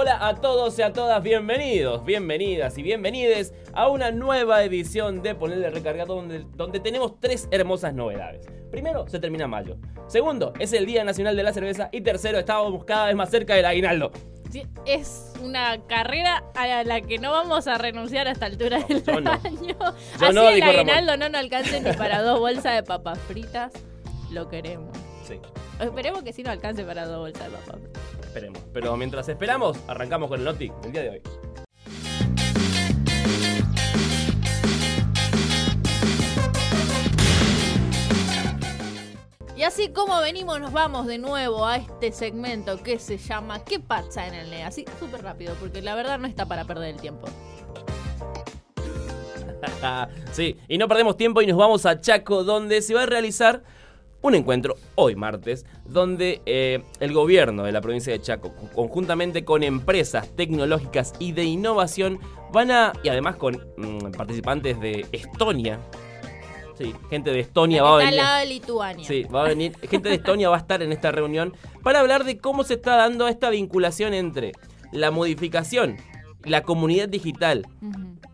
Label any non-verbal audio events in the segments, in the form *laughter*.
Hola a todos y a todas, bienvenidos, bienvenidas y bienvenides a una nueva edición de Ponerle Recargado donde, donde tenemos tres hermosas novedades. Primero, se termina mayo. Segundo, es el Día Nacional de la Cerveza. Y tercero, estábamos cada vez más cerca del aguinaldo. Sí, es una carrera a la que no vamos a renunciar a esta altura del yo no. año. Yo Así no, el Ramón. aguinaldo no nos alcance ni para dos bolsas de papas fritas. Lo queremos. Sí, Esperemos que sí nos alcance para dos bolsas de papas fritas. Esperemos. Pero mientras esperamos, arrancamos con el Noti del día de hoy. Y así como venimos, nos vamos de nuevo a este segmento que se llama ¿Qué pasa en el NE? Así súper rápido, porque la verdad no está para perder el tiempo. *laughs* sí, y no perdemos tiempo y nos vamos a Chaco, donde se va a realizar un encuentro hoy martes, donde eh, el gobierno de la provincia de Chaco, co- conjuntamente con empresas tecnológicas y de innovación, van a, y además con mm, participantes de Estonia, sí, gente de Estonia va a está al venir. lado de Lituania. Sí, va a venir. Gente de Estonia va a estar en esta reunión para hablar de cómo se está dando esta vinculación entre la modificación, la comunidad digital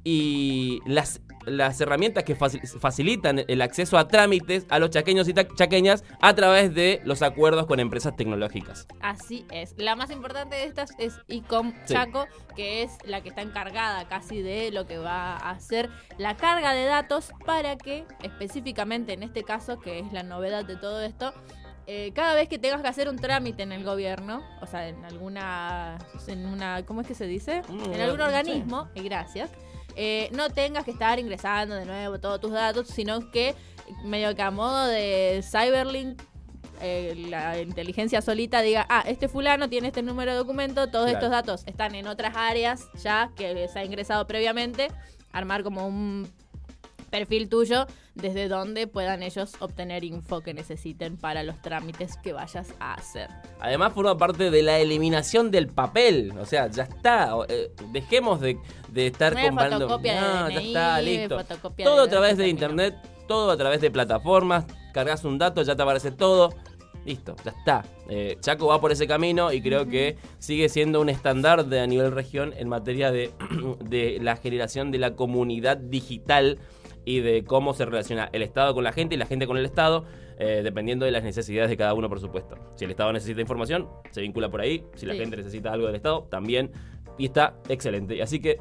y las, las herramientas que faci- facilitan el acceso a trámites a los chaqueños y chaqueñas a través de los acuerdos con empresas tecnológicas. Así es. La más importante de estas es ICOM Sí. Chaco, que es la que está encargada casi de lo que va a hacer la carga de datos para que, específicamente en este caso, que es la novedad de todo esto, eh, cada vez que tengas que hacer un trámite en el gobierno, o sea, en alguna, en una, ¿cómo es que se dice? Mm, En algún sí. organismo, y gracias, eh, no tengas que estar ingresando de nuevo todos tus datos, sino que medio que a modo de Cyberlink eh, la inteligencia solita diga, ah, este fulano tiene este número de documento, todos Claro. estos datos están en otras áreas ya que se ha ingresado previamente, armar como un perfil tuyo desde donde puedan ellos obtener info que necesiten para los trámites que vayas a hacer. Además forma parte de la eliminación del papel. O sea, ya está. eh, dejemos de, de estar No comprando. fotocopia de No, ya está, listo. fotocopia Todo a través de internet, todo a través de plataformas. Cargas un dato, ya te aparece todo. Listo, ya está. Eh, Chaco va por ese camino y creo que sigue siendo un estándar de a nivel región en materia de, *clears throat* de la generación de la comunidad digital y de cómo se relaciona el Estado con la gente y la gente con el Estado, eh, dependiendo de las necesidades de cada uno, por supuesto. Si el Estado necesita información, se vincula por ahí. Si la Sí. gente necesita algo del Estado, también. Y está excelente. Así que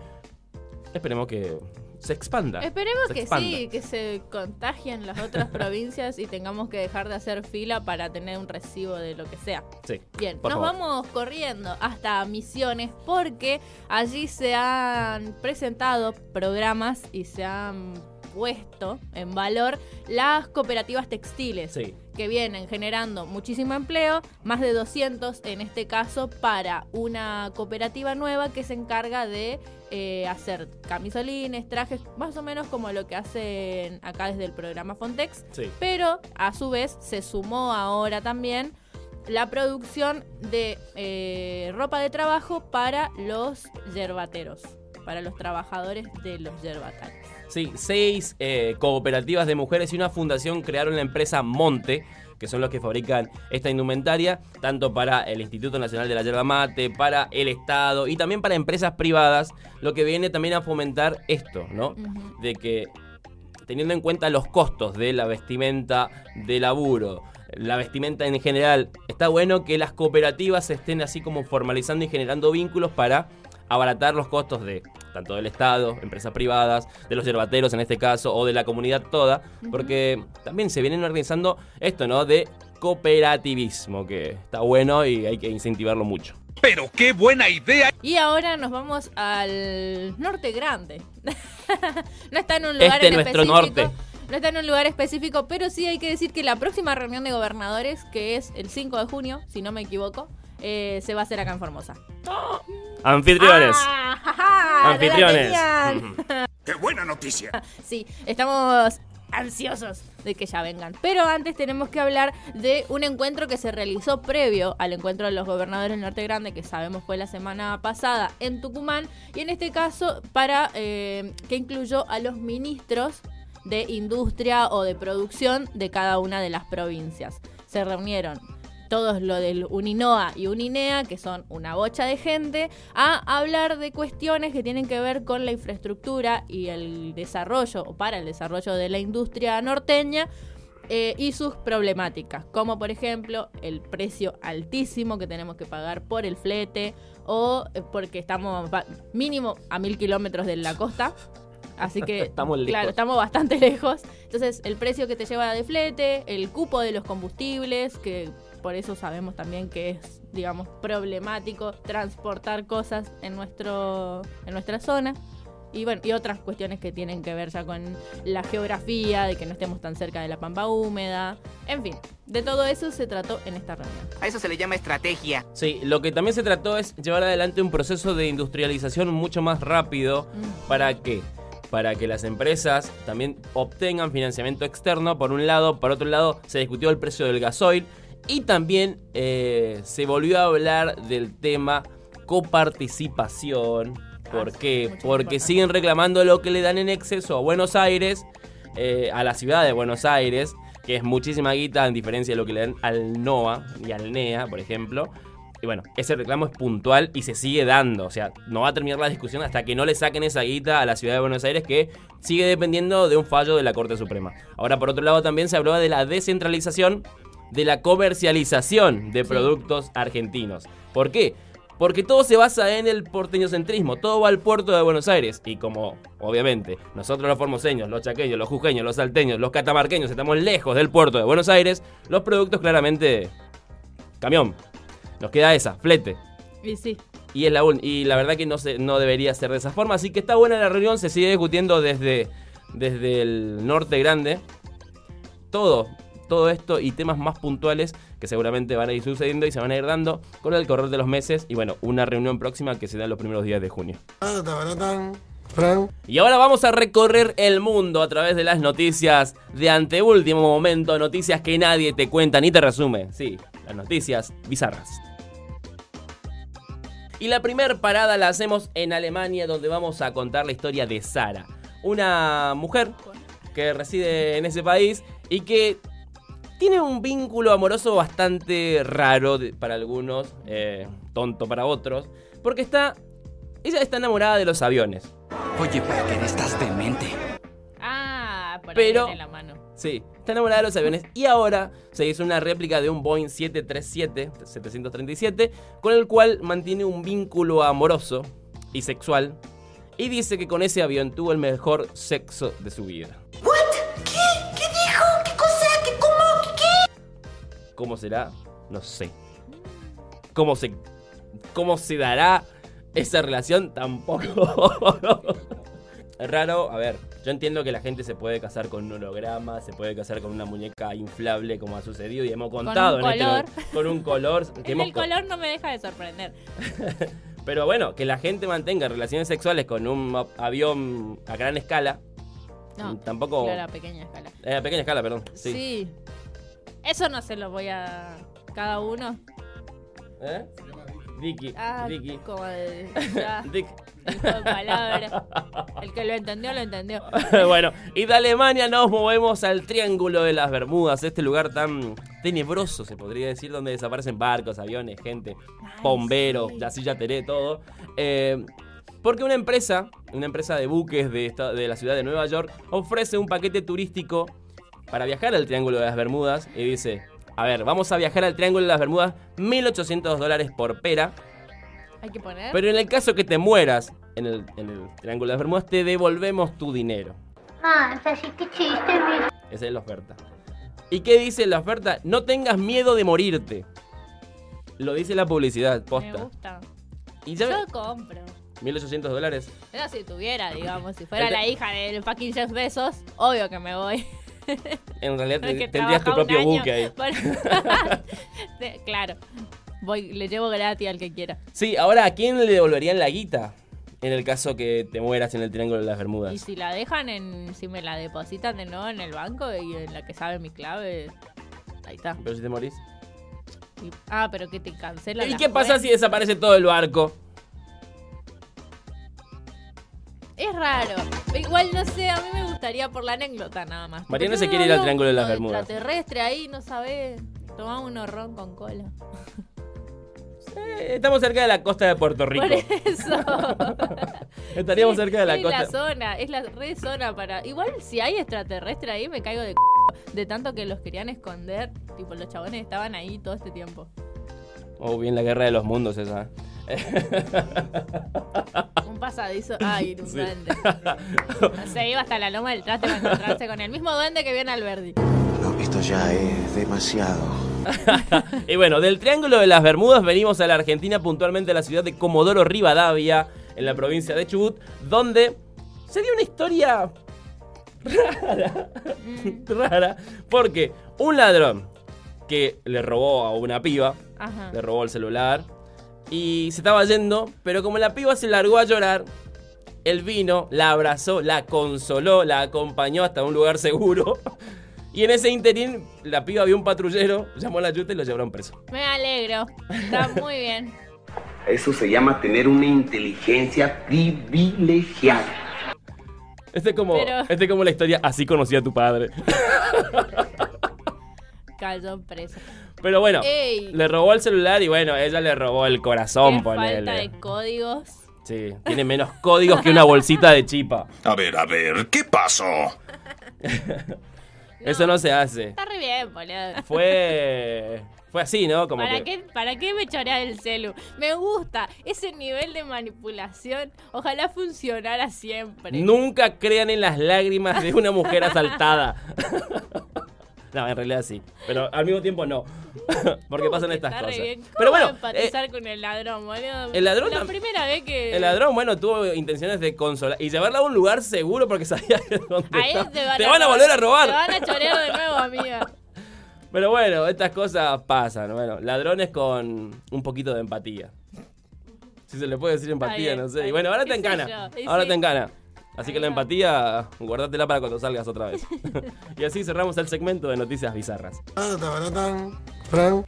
esperemos que se expanda. Esperemos se que expanda. sí, que se contagien las otras *laughs* provincias y tengamos que dejar de hacer fila para tener un recibo de lo que sea. Sí. Bien, nos favor. vamos corriendo hasta Misiones porque allí se han presentado programas y se han puesto en valor las cooperativas textiles Sí. que vienen generando muchísimo empleo, más de 200 en este caso para una cooperativa nueva que se encarga de eh, hacer camisolines, trajes, más o menos como lo que hacen acá desde el programa Fontex, Sí. pero a su vez se sumó ahora también la producción de eh, ropa de trabajo para los yerbateros, para los trabajadores de los yerbatales. Sí, seis eh, cooperativas de mujeres y una fundación crearon la empresa Monte, que son los que fabrican esta indumentaria, tanto para el Instituto Nacional de la Yerba Mate, para el Estado y también para empresas privadas, lo que viene también a fomentar esto, ¿no? De que teniendo en cuenta los costos de la vestimenta de laburo, la vestimenta en general, está bueno que las cooperativas estén así como formalizando y generando vínculos para abaratar los costos de tanto del Estado, empresas privadas, de los yerbateros en este caso, o de la comunidad toda, porque también se vienen organizando esto, ¿no? De cooperativismo, que está bueno y hay que incentivarlo mucho. Pero qué buena idea. Y ahora nos vamos al norte grande. *laughs* no está en un lugar Este en nuestro específico. norte. No está en un lugar específico, pero sí hay que decir que la próxima reunión de gobernadores, que es el 5 de junio, si no me equivoco, eh, se va a hacer acá en Formosa. *gasps* Anfitriones. ¡Ah, Anfitriones. *laughs* Qué buena noticia. Sí, estamos ansiosos de que ya vengan. Pero antes tenemos que hablar de un encuentro que se realizó previo al encuentro de los gobernadores del Norte Grande, que sabemos fue la semana pasada en Tucumán, y en este caso para eh, que incluyó a los ministros de industria o de producción de cada una de las provincias. Se reunieron todos lo del Uninoa y Uninea, que son una bocha de gente, a hablar de cuestiones que tienen que ver con la infraestructura y el desarrollo, o para el desarrollo de la industria norteña, eh, y sus problemáticas, como por ejemplo el precio altísimo que tenemos que pagar por el flete o eh, porque estamos mínimo a mil kilómetros de la costa. Así que, *laughs* Estamos lejos. claro, estamos bastante *laughs* lejos. Entonces, el precio que te lleva de flete, el cupo de los combustibles, que por eso sabemos también que es, digamos, problemático transportar cosas en, nuestro, en nuestra zona. Y bueno, y otras cuestiones que tienen que ver ya con la geografía, de que no estemos tan cerca de la pampa húmeda. En fin, de todo eso se trató en esta reunión. A eso se le llama estrategia. Sí, lo que también se trató es llevar adelante un proceso de industrialización mucho más rápido. ¿Para qué? Para que las empresas también obtengan financiamiento externo, por un lado. Por otro lado, se discutió el precio del gasoil. Y también eh, se volvió a hablar del tema coparticipación. ¿Por Ah, qué? Porque importante. siguen reclamando lo que le dan en exceso a Buenos Aires, eh, a la ciudad de Buenos Aires, que es muchísima guita en diferencia de lo que le dan al NOA y al NEA, por ejemplo. Y bueno, ese reclamo es puntual y se sigue dando. O sea, no va a terminar la discusión hasta que no le saquen esa guita a la ciudad de Buenos Aires, que sigue dependiendo de un fallo de la Corte Suprema. Ahora, por otro lado, también se hablaba de la descentralización de la comercialización de Sí. productos argentinos. ¿Por qué? Porque todo se basa en el porteñocentrismo, todo va al puerto de Buenos Aires. Y como, obviamente, nosotros los formoseños, los chaqueños, los jujeños, los salteños, los catamarqueños estamos lejos del puerto de Buenos Aires, los productos claramente... Camión. Nos queda esa, flete. Y sí, Y, es la, y la verdad que no, se, no debería ser de esa forma. Así que está buena la reunión, se sigue discutiendo desde, desde el norte grande. Todo, todo esto y temas más puntuales que seguramente van a ir sucediendo y se van a ir dando con el correr de los meses. Y bueno, una reunión próxima que se da en los primeros días de junio. Y ahora vamos a recorrer el mundo a través de las noticias de anteúltimo momento, noticias que nadie te cuenta ni te resume. Sí, las noticias bizarras. Y la primer parada la hacemos en Alemania, donde vamos a contar la historia de Sara, una mujer que reside en ese país y que tiene un vínculo amoroso bastante raro de- para algunos, eh, tonto para otros, porque está, ella está enamorada de los aviones. Oye, Parker, estás demente. Ah, por Pero- viene la mano. Sí, está enamorada de los aviones y ahora se hizo una réplica de un Boeing 737, 737, con el cual mantiene un vínculo amoroso y sexual y dice que con ese avión tuvo el mejor sexo de su vida. ¿Cómo será? No sé. ¿Cómo se, cómo se dará esa relación? Tampoco. Es *laughs* raro, a ver, yo entiendo que la gente se puede casar con un holograma, se puede casar con una muñeca inflable como ha sucedido y hemos contado un en este- color. con un color. que *laughs* El, hemos el co- color no me deja de sorprender. *laughs* Pero bueno, que la gente mantenga relaciones sexuales con un avión a gran escala. No, tampoco. Claro, a pequeña escala. Eh, a pequeña escala, perdón. Sí. Sí. Eso no se lo voy a. Cada uno. ¿Eh? Vicky. Ah, Vicky. como de. *laughs* ya, Dick. El que lo entendió, lo entendió. *laughs* bueno, y de Alemania nos movemos al Triángulo de las Bermudas, este lugar tan tenebroso, se podría decir, donde desaparecen barcos, aviones, gente, bomberos, sí. la silla teré, todo. Eh, porque una empresa, una empresa de buques de, esta- de la ciudad de Nueva York, ofrece un paquete turístico para viajar al Triángulo de las Bermudas y dice, a ver, vamos a viajar al Triángulo de las Bermudas, 1.800 dólares por pera, Hay que poner. pero en el caso que te mueras en el, en el Triángulo de las Bermudas, te devolvemos tu dinero. Mansa, sí, qué chiste, mi. Esa es la oferta. ¿Y qué dice la oferta? No tengas miedo de morirte. Lo dice la publicidad, me posta. gusta. Y ya Yo compro. 1800 dólares. Eso si tuviera, digamos. Si *laughs* fuera la hija del fucking Jeff Bezos, obvio que me voy. *laughs* En realidad te- tendrías tu propio buque ahí. *laughs* *laughs* claro. Voy, le llevo gratis al que quiera. Sí, ahora, ¿a quién le devolverían la guita? En el caso que te mueras en el Triángulo de las Y Bermudas. si la dejan en. Si me la depositan de nuevo en el banco y en la que sabe mi clave. Ahí está. Pero si te morís. Y- ah, pero que te cancela. ¿Y la qué pasa si desaparece todo el barco? Es raro. Igual no sé, a mí me gustaría por la anécdota nada más. Mariana se quiere ir al Triángulo de las Bermudas. Extraterrestre ahí, no sabe. Toma un horrón con cola. Eh, estamos cerca de la costa de Puerto Rico. Por eso. *laughs* Estaríamos Sí, cerca de la es costa. la zona, es la re zona para. Igual si hay extraterrestre ahí me caigo de c de tanto que los querían esconder. Tipo, los chabones estaban ahí todo este tiempo. Oh, bien la guerra de los mundos esa. *laughs* Un pasadizo. *laughs* Ay, un Sí. duende. *laughs* Se iba hasta la loma del traste para encontrarse con el mismo duende que viene Alberdi. No, esto ya es demasiado. *laughs* Y bueno, del Triángulo de las Bermudas venimos a la Argentina, puntualmente a la ciudad de Comodoro Rivadavia, en la provincia de Chubut, donde se dio una historia rara, rara, porque un ladrón que le robó a una piba, Ajá. le robó el celular y se estaba yendo, pero como la piba se largó a llorar, él vino, la abrazó, la consoló, la acompañó hasta un lugar seguro. *laughs* Y en ese interín, la piba vio un patrullero, llamó a la yuta y lo llevaron preso. Me alegro. Está muy bien. Eso se llama tener una inteligencia privilegiada. Este es como, Pero- este es como la historia, así conocí a tu padre. Cayó preso. Pero bueno, Ey. le robó el celular y bueno, ella le robó el corazón, Qué falta ponele. de códigos. Sí, tiene menos códigos que una bolsita de chipa. A ver, a ver, ¿qué pasó? *laughs* Eso no se hace. Está re bien, boludo. Fue. Fue así, ¿no? Como ¿Para que. qué, ¿Para qué me choreas el celu? Me gusta ese nivel de manipulación. Ojalá funcionara siempre. Nunca crean en las lágrimas de una mujer asaltada. *laughs* no, en realidad sí. Pero al mismo tiempo no. *laughs* Porque pasan estas Está re cosas. bien. ¿Cómo Pero bueno, empatizar con el ladrón, boludo? el ladrón La primera vez que. eh, el ladrón, bueno, tuvo intenciones de consolar y llevarla a un lugar seguro porque *laughs* sabía dónde Ahí estaba. te van, Te van a volver a robar. Te van a chorear de nuevo, amiga. *laughs* Pero bueno, estas cosas pasan. Bueno, ladrones con un poquito de empatía. Si se le puede decir empatía, bien, no está sé. Y bueno, ahora ¿Qué te encana. Ahora sí. te encana. Así que la empatía, guárdatela para cuando salgas otra vez. *laughs* y así cerramos el segmento de noticias bizarras.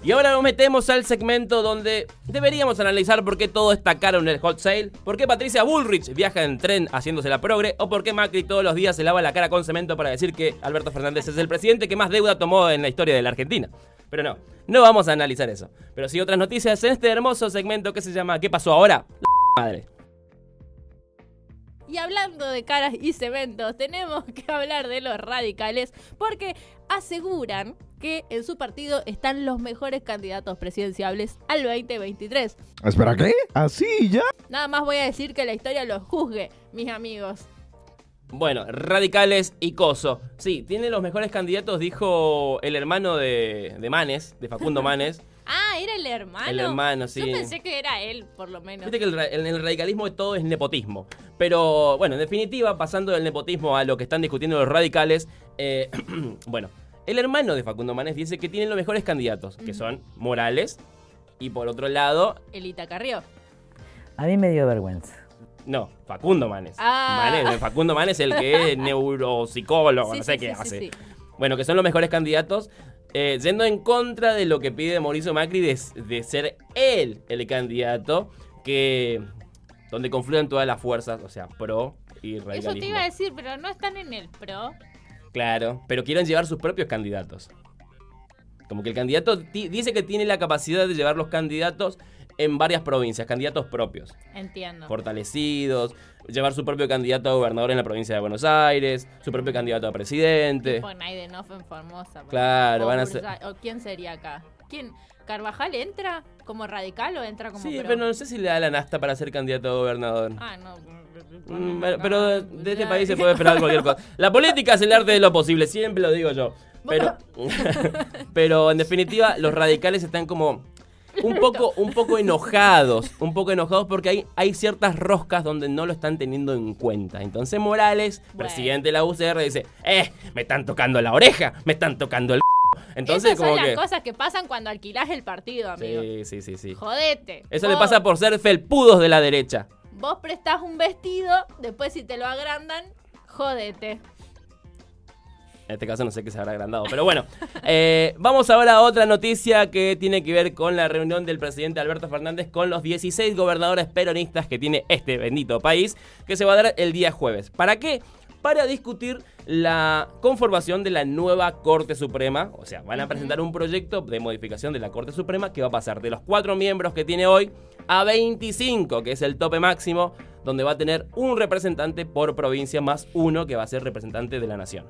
Y ahora nos metemos al segmento donde deberíamos analizar por qué todo está caro en el hot sale, por qué Patricia Bullrich viaja en tren haciéndose la progre, o por qué Macri todos los días se lava la cara con cemento para decir que Alberto Fernández es el presidente que más deuda tomó en la historia de la Argentina. Pero no, no vamos a analizar eso. Pero sí otras noticias en este hermoso segmento que se llama ¿Qué pasó ahora? La madre. Y hablando de caras y cementos, tenemos que hablar de los radicales porque aseguran que en su partido están los mejores candidatos presidenciables al 2023. Espera, ¿qué? ¿Así ya? Nada más voy a decir que la historia los juzgue, mis amigos. Bueno, radicales y coso. Sí, tiene los mejores candidatos, dijo el hermano de, de Manes, de Facundo *laughs* Manes. Ah, era el hermano. El hermano, sí. Yo pensé que era él, por lo menos. Viste que el en el radicalismo todo es nepotismo. Pero bueno, en definitiva, pasando del nepotismo a lo que están discutiendo los radicales, eh, *clears throat* bueno, el hermano de Facundo Manes dice que tienen los mejores candidatos, que son Morales y por otro lado, Elita Carrió. A mí me dio vergüenza. no, Facundo Manes. Ah. Manes, Facundo Manes el que es *laughs* neuropsicólogo, Sí, no sé sí, qué sí, sí, hace. sí. Bueno, que son los mejores candidatos, eh, yendo en contra de lo que pide Mauricio Macri de, de ser él el candidato que donde confluyan todas las fuerzas, o sea, pro y radicalismo. Eso te iba a decir, pero no están en el pro. Claro, pero quieren llevar sus propios candidatos. Como que el candidato dice que tiene la capacidad de llevar los candidatos en varias provincias, candidatos propios, Entiendo. fortalecidos, llevar su propio candidato a gobernador en la provincia de Buenos Aires, su propio candidato a presidente. Tipo Naidenoff en Formosa. Claro, van a ser- Burzai- ¿O quién sería acá? ¿Quién? ¿Carvajal entra como radical o entra como Sí, pro? pero no sé si le da la nasta para ser candidato a gobernador. Ah, no. Mm, pero- Pero de este país se puede esperar cualquier cosa. La política es el arte de lo posible, siempre lo digo yo. *laughs* Pero, *laughs* pero en definitiva, los radicales están como un poco, un poco enojados, un poco enojados porque hay, hay ciertas roscas donde no lo están teniendo en cuenta. Entonces Morales, Bueno. presidente de la UCR, dice, eh, me están tocando la oreja, me están tocando el... Entonces Esas como son que... las cosas que pasan cuando alquilás el partido, amigo. Sí, sí, sí, sí. Jodete. Eso le pasa por ser felpudos de la derecha. Vos prestás un vestido, después si te lo agrandan, jodete. En este caso no sé qué se habrá agrandado. Pero bueno, *laughs* eh, vamos ahora a otra noticia que tiene que ver con la reunión del presidente Alberto Fernández con los 16 gobernadores peronistas que tiene este bendito país, que se va a dar el día jueves. ¿Para qué? para discutir la conformación de la nueva Corte Suprema. O sea, van a presentar un proyecto de modificación de la Corte Suprema que va a pasar de los cuatro miembros que tiene hoy a 25, que es el tope máximo, donde va a tener un representante por provincia más uno que va a ser representante de la nación.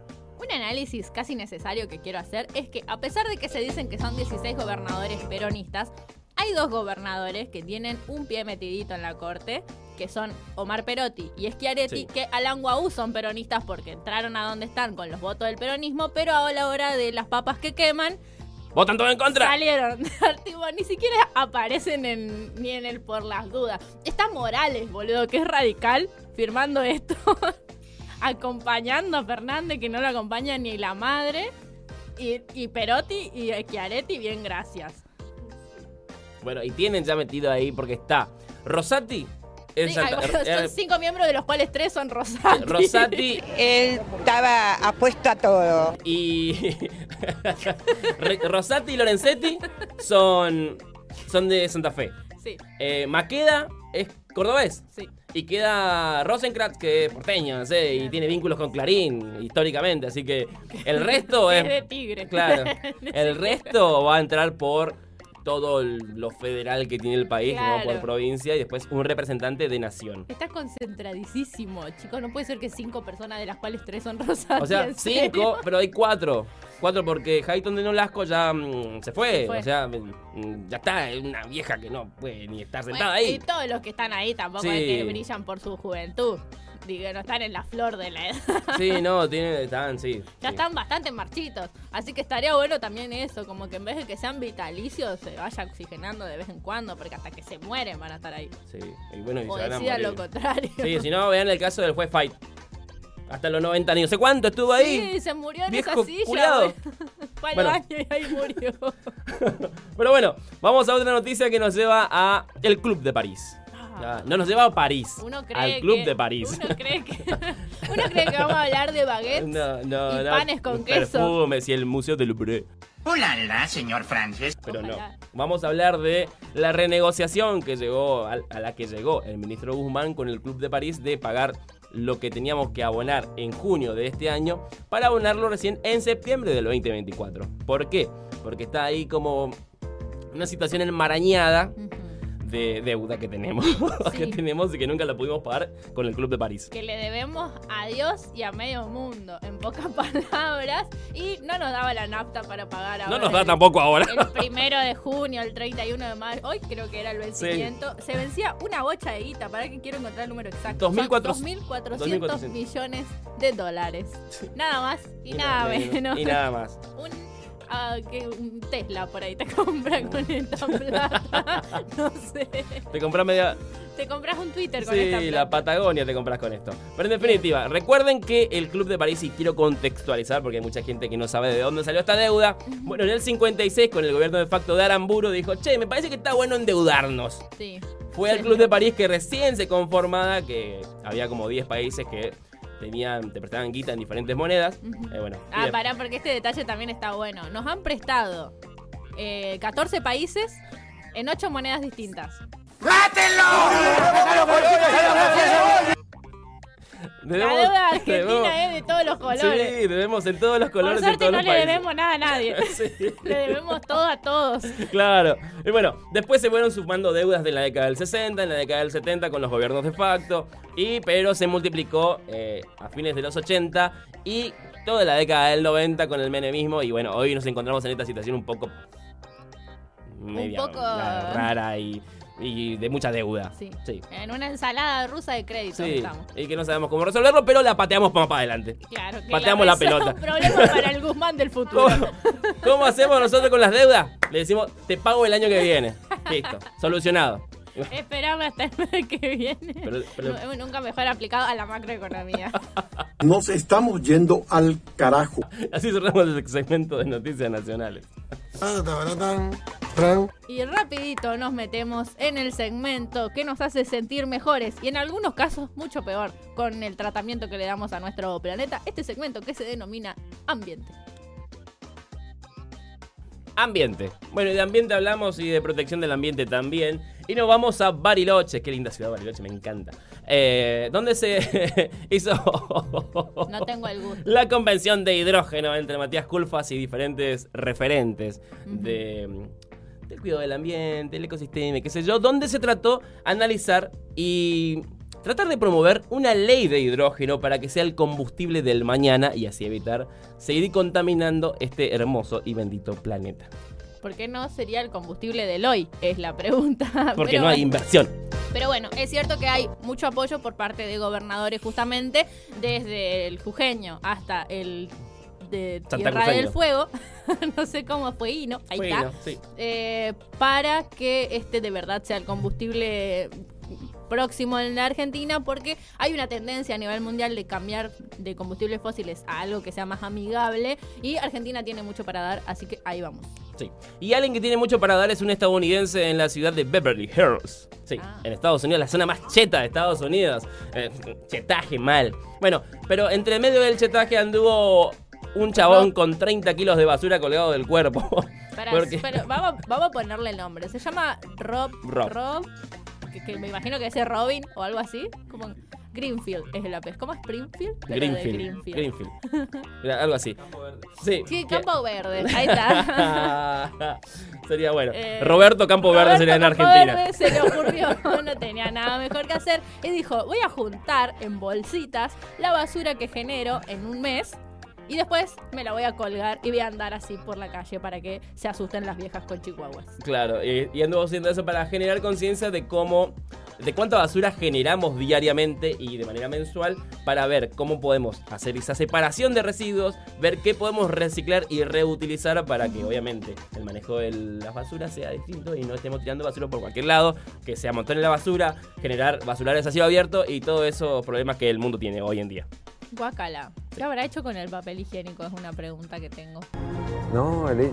Un análisis casi necesario que quiero hacer es que a pesar de que se dicen que son 16 gobernadores peronistas, hay dos gobernadores que tienen un pie metidito en la corte, que son Omar Perotti y Schiaretti, Sí. que Alan Guaú son peronistas porque entraron a donde están con los votos del peronismo, pero a la hora de las papas que queman, ¿Votan todo en contra? salieron. *laughs* tipo, ni siquiera aparecen en, ni en el por las dudas. Está Morales, boludo, que es radical, firmando esto, *laughs* acompañando a Fernández, que no lo acompaña ni la madre. Y, y Perotti y Schiaretti, bien, gracias. Bueno, y tienen ya metido ahí porque está Rosati. en Sí, Santa- ay, bueno, eh, son cinco miembros de los cuales tres son Rosati. Rosati *laughs* Él estaba apuesto a todo. y. *laughs* Rosati y Lorenzetti son, son de Santa Fe. Sí, Eh, Maqueda es cordobés. sí. Y queda Rosencrantz, que es porteño, no sé, y tiene vínculos con Clarín históricamente. Así que el resto *laughs* Es es. de tigre. Claro. *laughs* El resto va a entrar por todo lo federal que tiene el país, Claro. por provincia, y después un representante de nación. Está concentradísimo, chicos. No puede ser que cinco personas, de las cuales tres son Rosati. O sea, cinco, pero hay cuatro. Cuatro porque Hayton de Nolasco ya mm, se, fue. Se fue. O sea, mm, ya está, es una vieja que no puede ni estar Bueno, sentada Y ahí. todos los que están ahí tampoco Sí. es que brillan por su juventud. Digo, no están en la flor de la edad. Sí, no, tiene, están, sí. Ya sí. están bastante marchitos. Así que estaría bueno también eso, como que en vez de que sean vitalicios, se vaya oxigenando de vez en cuando, porque hasta que se mueren van a estar ahí. Sí, y bueno, y O se van a decidan morir. lo contrario. Sí, si no, vean el caso del juez Fight. Hasta los 90 años. No sé cuánto estuvo ahí. Sí, se murió en Viejo esa silla. *laughs* Fue al Bueno. baño y ahí murió. *laughs* Pero bueno, vamos a otra noticia que nos lleva a el Club de París. Ah. No nos lleva a París. Uno cree al Club que- de París. Uno cree que, *laughs* uno cree que vamos a hablar de baguettes. No, no, y no. panes con queso. Perfumes y el Museo del Louvre. Hola, señor Francis. Pero Ojalá. no. Vamos a hablar de la renegociación que llegó a, a la que llegó el ministro Guzmán con el Club de París de pagar lo que teníamos que abonar en junio de este año para abonarlo recién en septiembre del 2024. ¿Por qué? Porque está ahí como una situación enmarañada Ujú. De deuda que tenemos, *laughs* que tenemos y que nunca la pudimos pagar con el Club de París. Que le debemos a Dios y a medio mundo, en pocas *laughs* palabras. Y no nos daba la nafta para pagar ahora. No nos da el- tampoco ahora. El *laughs* primero de junio, el 31 de mayo. Hoy creo que era el vencimiento. Se vencía una bocha de guita. ¿Para que quiero encontrar el número exacto? Son 2.400 2.400 millones de dólares. Nada más y, nada menos. Y nada más. Un, ah, que un Tesla por ahí te *laughs* compras con esta plata. *laughs* no sé. Te compras media, Te compras un Twitter con esta Sí, plata. la Patagonia te compras con esto. Pero en definitiva, recuerden que el Club de París, y quiero contextualizar porque hay mucha gente que no sabe de dónde salió esta deuda. Bueno, en el 56, con el gobierno de facto de Aramburu, dijo: Che, me parece que está bueno endeudarnos. Sí. Fue al Club de París que recién se conformaba, que había como 10 países que tenían, te prestaban guita en diferentes monedas. Eh, bueno, Ah, de- pará, porque este detalle también está bueno. Nos han prestado eh, 14 países en 8 monedas distintas. La debemos- deuda debemos- *laughs* argentina es de todos los colores. Sí, debemos en todos los Por colores en suerte todos no los le países. debemos nada a nadie. *laughs* Sí. Le debemos todo a todos. *laughs* Claro. Y bueno, después se fueron sumando deudas de la década del 60, en la década del 70 con los gobiernos de facto, y pero se multiplicó eh, a fines de los 80 y toda la década del 90 con el menemismo y bueno, hoy nos encontramos en esta situación un poco media poco- rara y, y de mucha deuda. Sí. Sí. En una ensalada rusa de créditos Sí, estamos. y que no sabemos cómo resolverlo, pero la pateamos más para adelante. Claro, que Pateamos la pelota. Problema *laughs* para el Guzmán del futuro. ¿Cómo, cómo hacemos nosotros con las deudas? Le decimos, te pago el año que viene. Listo, solucionado. Esperame hasta el mes que viene. Pero- pero- Nu- Nunca mejor aplicado a la macroeconomía. *laughs* Nos estamos yendo al carajo. Así cerramos el segmento de noticias nacionales. Y rapidito nos metemos en el segmento que nos hace sentir mejores y en algunos casos mucho peor con el tratamiento que le damos a nuestro planeta. Este segmento que se denomina ambiente. Ambiente. Bueno, y de ambiente hablamos y de protección del ambiente también. Y nos vamos a Bariloche. Qué linda ciudad Bariloche, me encanta. Eh, donde se *laughs* hizo No tengo el gusto. la convención de hidrógeno entre Matías Culfas y diferentes referentes de, del cuidado del ambiente, el ecosistema, y qué sé yo, donde se trató analizar y tratar de promover una ley de hidrógeno para que sea el combustible del mañana y así evitar seguir contaminando este hermoso y bendito planeta. ¿Por qué no sería el combustible del hoy? Es la pregunta. *laughs* Porque Pero no hay bueno. inversión. Pero bueno, es cierto que hay mucho apoyo por parte de gobernadores justamente, desde el Jujeño hasta el de Tierra del Fuego, *laughs* no sé cómo fue Hino, ahí está, sí. eh, para que este de verdad sea el combustible próximo en la Argentina porque hay una tendencia a nivel mundial de cambiar de combustibles fósiles a algo que sea más amigable y Argentina tiene mucho para dar, así que ahí vamos. Sí. Y alguien que tiene mucho para dar es un estadounidense en la ciudad de Beverly Hills. Sí, Ah. en Estados Unidos, la zona más cheta de Estados Unidos. Eh, chetaje mal. Bueno, pero entre medio del chetaje anduvo un chabón con 30 kilos de basura colgado del cuerpo. *laughs* Para- Porque- pero vamos, vamos a ponerle el nombre. Se llama Rob. Rob. que, que me imagino que es Robin o algo así. Como Greenfield es el apellido. ¿Cómo es Springfield? Pero de Greenfield. Greenfield. Greenfield. *laughs* Algo así. Sí. Sí, que- Campo Verde. *laughs* Ahí está. sería bueno. Eh, Roberto Campo Verde sería en Campo Argentina. Verde se le ocurrió, no tenía nada mejor que hacer. Y dijo: Voy a juntar en bolsitas la basura que genero en un mes. Y después me la voy a colgar y voy a andar así por la calle para que se asusten las viejas con chihuahuas. Claro, y, anduvo haciendo eso para generar conciencia de cómo, de cuánta basura generamos diariamente y de manera mensual para ver cómo podemos hacer esa separación de residuos, ver qué podemos reciclar y reutilizar para que obviamente el manejo de las basuras sea distinto y no estemos tirando basura por cualquier lado, que se amontone la basura, generar basurales a cielo abierto y todos esos problemas que el mundo tiene hoy en día. Guacala. ¿Qué habrá hecho con el papel higiénico? Es una pregunta que tengo. No, el...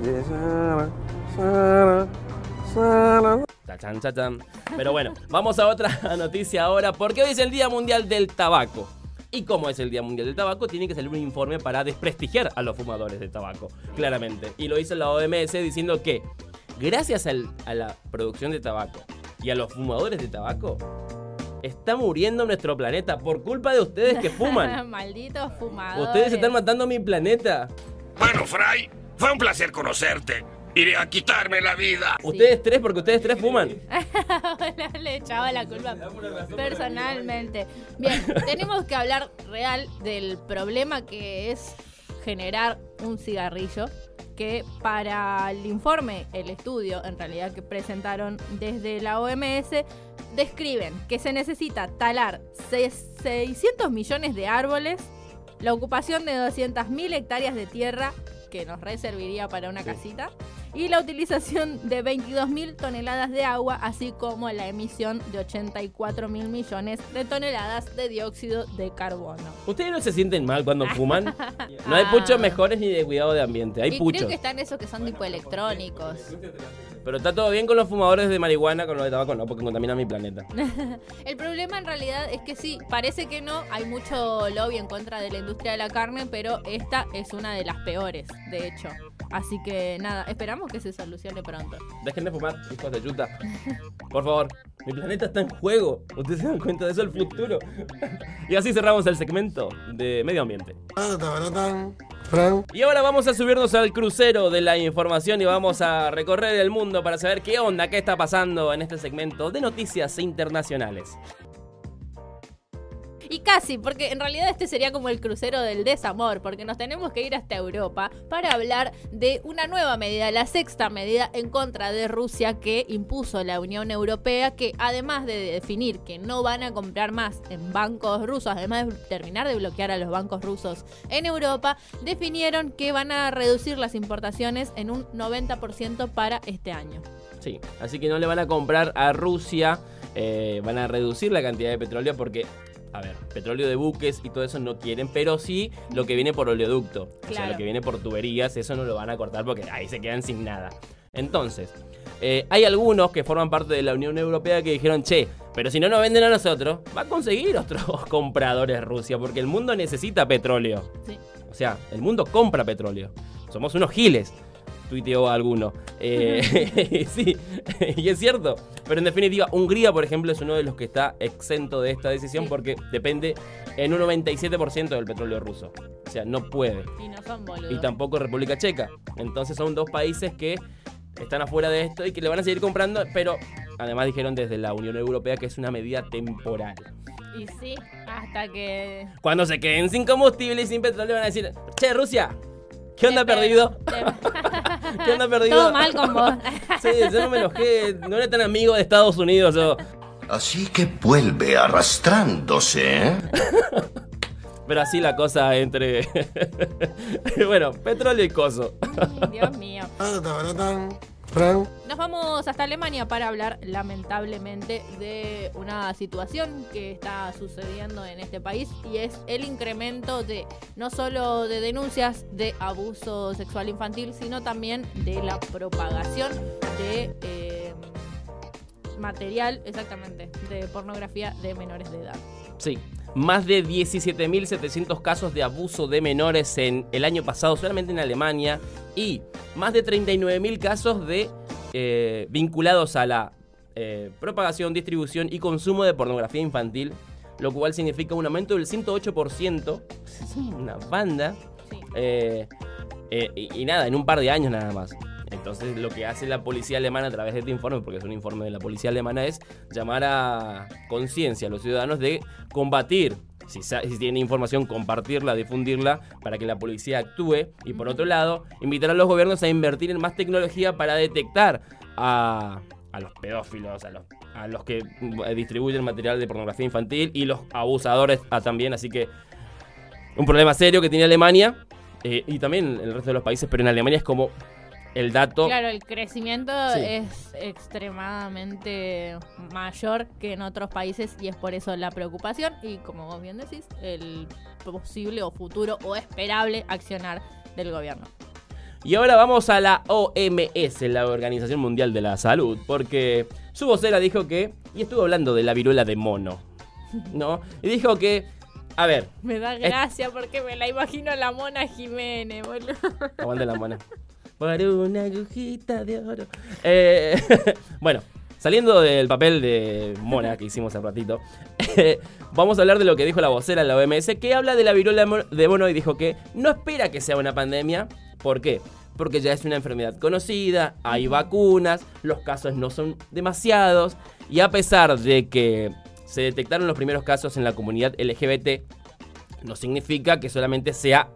Pero bueno, vamos a otra *laughs* noticia ahora, porque hoy es el Día Mundial del Tabaco. Y como es el Día Mundial del Tabaco, tiene que salir un informe para desprestigiar a los fumadores de tabaco, claramente. Y lo hizo la OMS diciendo que, gracias al- a la producción de tabaco y a los fumadores de tabaco, está muriendo nuestro planeta por culpa de ustedes que fuman. *laughs* Malditos fumadores. Ustedes están matando mi planeta. Bueno, Fray, fue un placer conocerte. Iré a quitarme la vida. Ustedes tres, porque ustedes tres fuman. *laughs* Le echaba la culpa personalmente. Bien, tenemos que hablar real del problema que es generar un cigarrillo. Que para el informe, el estudio en realidad que presentaron desde la OMS, describen que se necesita talar se- 600 millones de árboles, la ocupación de 200.000 hectáreas de tierra, que nos reserviría para una casita, y la utilización de 22.000 toneladas de agua, así como la emisión de 84.000 millones de toneladas de dióxido de carbono. ¿Ustedes no se sienten mal cuando *laughs* fuman? No hay puchos mejores ni de cuidado de ambiente, hay y puchos. creo que están esos que son tipo electrónicos. Pero está todo bien con los fumadores de marihuana, con los de tabaco no, porque contaminan mi planeta. *laughs* El problema en realidad es que sí, parece que no, hay mucho lobby en contra de la industria de la carne, pero esta es una de las peores, de hecho. Así que nada, esperamos que se solucione pronto. Dejen de fumar, hijos de yuta. Por favor, mi planeta está en juego. Ustedes se dan cuenta de eso el futuro. Y así cerramos el segmento de medio ambiente. Y ahora vamos a subirnos al crucero de la información y vamos a recorrer el mundo para saber qué onda, qué está pasando en este segmento de noticias internacionales. Y casi, porque en realidad este sería como el crucero del desamor, porque nos tenemos que ir hasta Europa para hablar de una nueva medida, la sexta medida en contra de Rusia que impuso la Unión Europea, que además de definir que no van a comprar más en bancos rusos, además de terminar de bloquear a los bancos rusos en Europa, definieron que van a reducir las importaciones en un 90% para este año. Sí, así que no le van a comprar a Rusia, eh, van a reducir la cantidad de petróleo porque, a ver, petróleo de buques y todo eso no quieren, pero sí lo que viene por oleoducto, o sea, lo que viene por tuberías, eso no lo van a cortar porque ahí se quedan sin nada. Entonces, eh, hay algunos que forman parte de la Unión Europea que dijeron, che, pero si no nos venden a nosotros, va a conseguir otros *laughs* compradores Rusia, porque el mundo necesita petróleo. Sí. O sea, el mundo compra petróleo. Somos unos giles. Tuiteó alguno. *laughs* Eh, *laughs* sí, y es cierto. Pero en definitiva, Hungría, por ejemplo, es uno de los que está exento de esta decisión porque depende en un 97% del petróleo ruso. O sea, no puede. Y no son. Y tampoco República Checa. Entonces son dos países que están afuera de esto y que le van a seguir comprando, pero además dijeron desde la Unión Europea que es una medida temporal. Y sí, hasta que. Cuando se queden sin combustible y sin petróleo van a decir, che, Rusia, ¿qué onda perdido? ¿Qué onda perdido? Todo mal con vos. Sí, yo no me enojé, no era tan amigo de Estados Unidos yo. Así que vuelve arrastrándose, ¿eh? Pero así la cosa entre... *laughs* bueno, petróleo y coso. Dios mío. Nos vamos hasta Alemania para hablar lamentablemente de una situación que está sucediendo en este país y es el incremento de no solo de denuncias de abuso sexual infantil, sino también de la propagación de eh, material, exactamente, de pornografía de menores de edad. Sí, más de 17.700 casos de abuso de menores en el año pasado solamente en Alemania y más de 39.000 casos de eh, vinculados a la eh, propagación, distribución y consumo de pornografía infantil, lo cual significa un aumento del 108%. Es una banda. Sí. Eh, eh, y, y nada, en un par de años nada más. Entonces lo que hace la policía alemana a través de este informe, porque es un informe de la policía alemana, es llamar a conciencia a los ciudadanos de combatir. Si, si tienen información, compartirla, difundirla para que la policía actúe. Y por otro lado, invitar a los gobiernos a invertir en más tecnología para detectar a, los pedófilos, a los, a los que eh, distribuyen material de pornografía infantil y los abusadores ah, también. Así que un problema serio que tiene Alemania eh, y también el resto de los países, pero en Alemania es como el dato. Claro, el crecimiento Sí. es extremadamente mayor que en otros países y es por eso la preocupación y como vos bien decís, el posible o futuro o esperable accionar del gobierno. Y ahora vamos a la OMS, la Organización Mundial de la Salud, porque su vocera dijo que, y estuvo hablando de la viruela de mono, *laughs* ¿no? Y dijo que, a ver, Me da gracia porque me la imagino la mona Jiménez, boludo. aguante la mona. *laughs* Por una agujita de oro. Eh, *laughs* bueno, saliendo del papel de mona que hicimos hace ratito, *laughs* vamos a hablar de lo que dijo la vocera de la OMS, que habla de la viruela de mono y dijo que no espera que sea una pandemia. ¿Por qué? Porque ya es una enfermedad conocida, hay vacunas, los casos no son demasiados, y a pesar de que se detectaron los primeros casos en la comunidad LGBT, no significa que solamente sea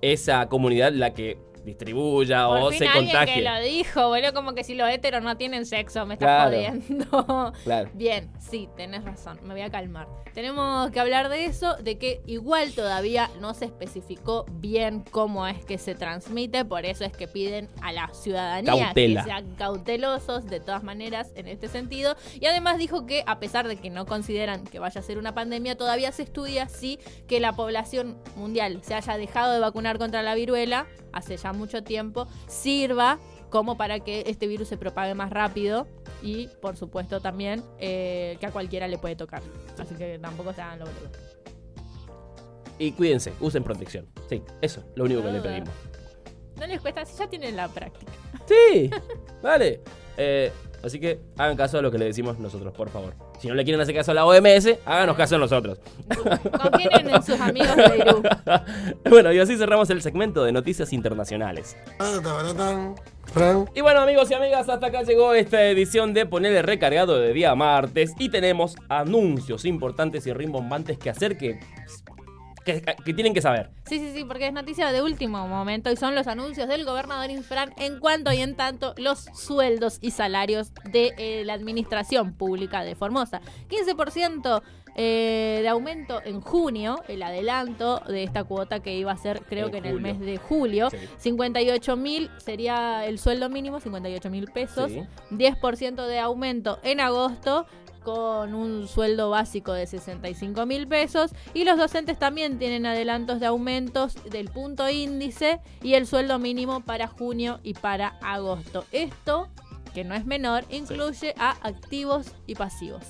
esa comunidad la que distribuya o Por fin se alguien contagie. que lo dijo, boludo, como que si los heteros no tienen sexo, me estás Claro. jodiendo. *laughs* Claro. Bien, sí, tenés razón, me voy a calmar. Tenemos que hablar de eso, de que igual todavía no se especificó bien cómo es que se transmite, por eso es que piden a la ciudadanía Cautela. que sean cautelosos de todas maneras en este sentido. Y además dijo que a pesar de que no consideran que vaya a ser una pandemia, todavía se estudia si que la población mundial se haya dejado de vacunar contra la viruela hace ya mucho tiempo, sirva como para que este virus se propague más rápido y, por supuesto, también eh, que a cualquiera le puede tocar. Así que tampoco se hagan lo boludo. Y cuídense, usen protección. Sí, eso es lo único que le Duda. pedimos. No les cuesta, si ya tienen la práctica. Sí, *laughs* vale. Eh, así que hagan caso a lo que le decimos nosotros, por favor. Si no le quieren hacer caso a la OMS, háganos caso a nosotros. *laughs* Confíen en sus amigos de Irú. *laughs* bueno, y así cerramos el segmento de noticias internacionales. Y bueno, amigos y amigas, hasta acá llegó esta edición de Ponerle Recargado de día martes. Y tenemos anuncios importantes y rimbombantes que hacer que, que, que tienen que saber. Sí, sí, sí, porque es noticia de último momento y son los anuncios del gobernador Infran en cuanto y en tanto los sueldos y salarios de eh, la administración pública de Formosa. 15% eh, de aumento en junio, el adelanto de esta cuota que iba a ser creo que en el mes de julio. Sí. 58 mil sería el sueldo mínimo, 58 mil pesos. Sí. 10% de aumento en agosto con un sueldo básico de 65 mil pesos y los docentes también tienen adelantos de aumentos del punto índice y el sueldo mínimo para junio y para agosto. Esto, que no es menor, incluye a activos y pasivos.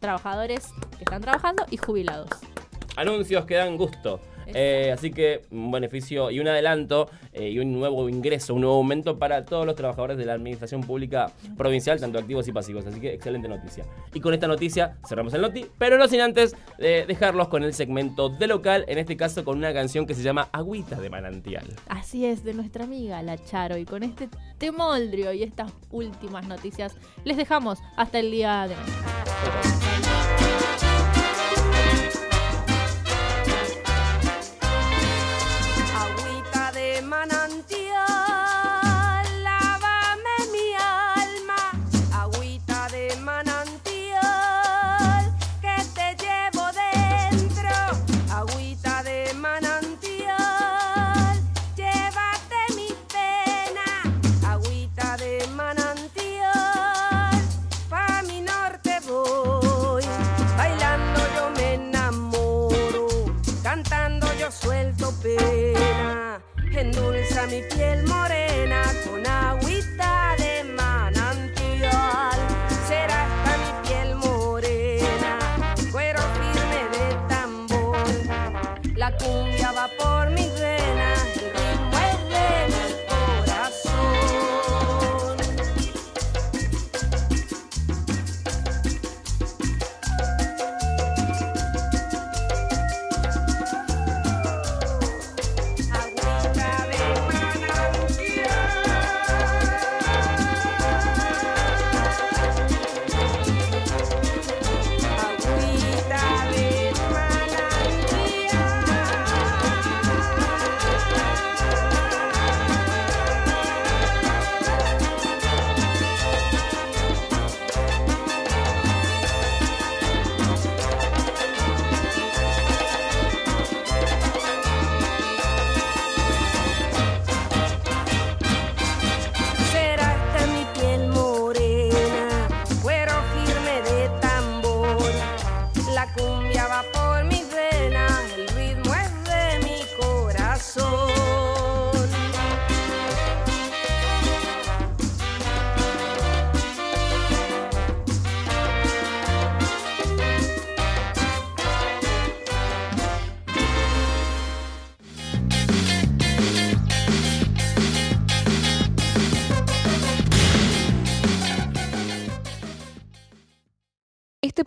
Trabajadores que están trabajando y jubilados. Anuncios que dan gusto. Eh, así que un beneficio y un adelanto eh, y un nuevo ingreso, un nuevo aumento para todos los trabajadores de la administración pública provincial, tanto activos y pasivos. Así que excelente noticia. Y con esta noticia cerramos el noti, pero no sin antes eh, dejarlos con el segmento de local, en este caso con una canción que se llama Agüita de Manantial. Así es, de nuestra amiga La Charo. Y con este temoldrio y estas últimas noticias, les dejamos hasta el día de hoy.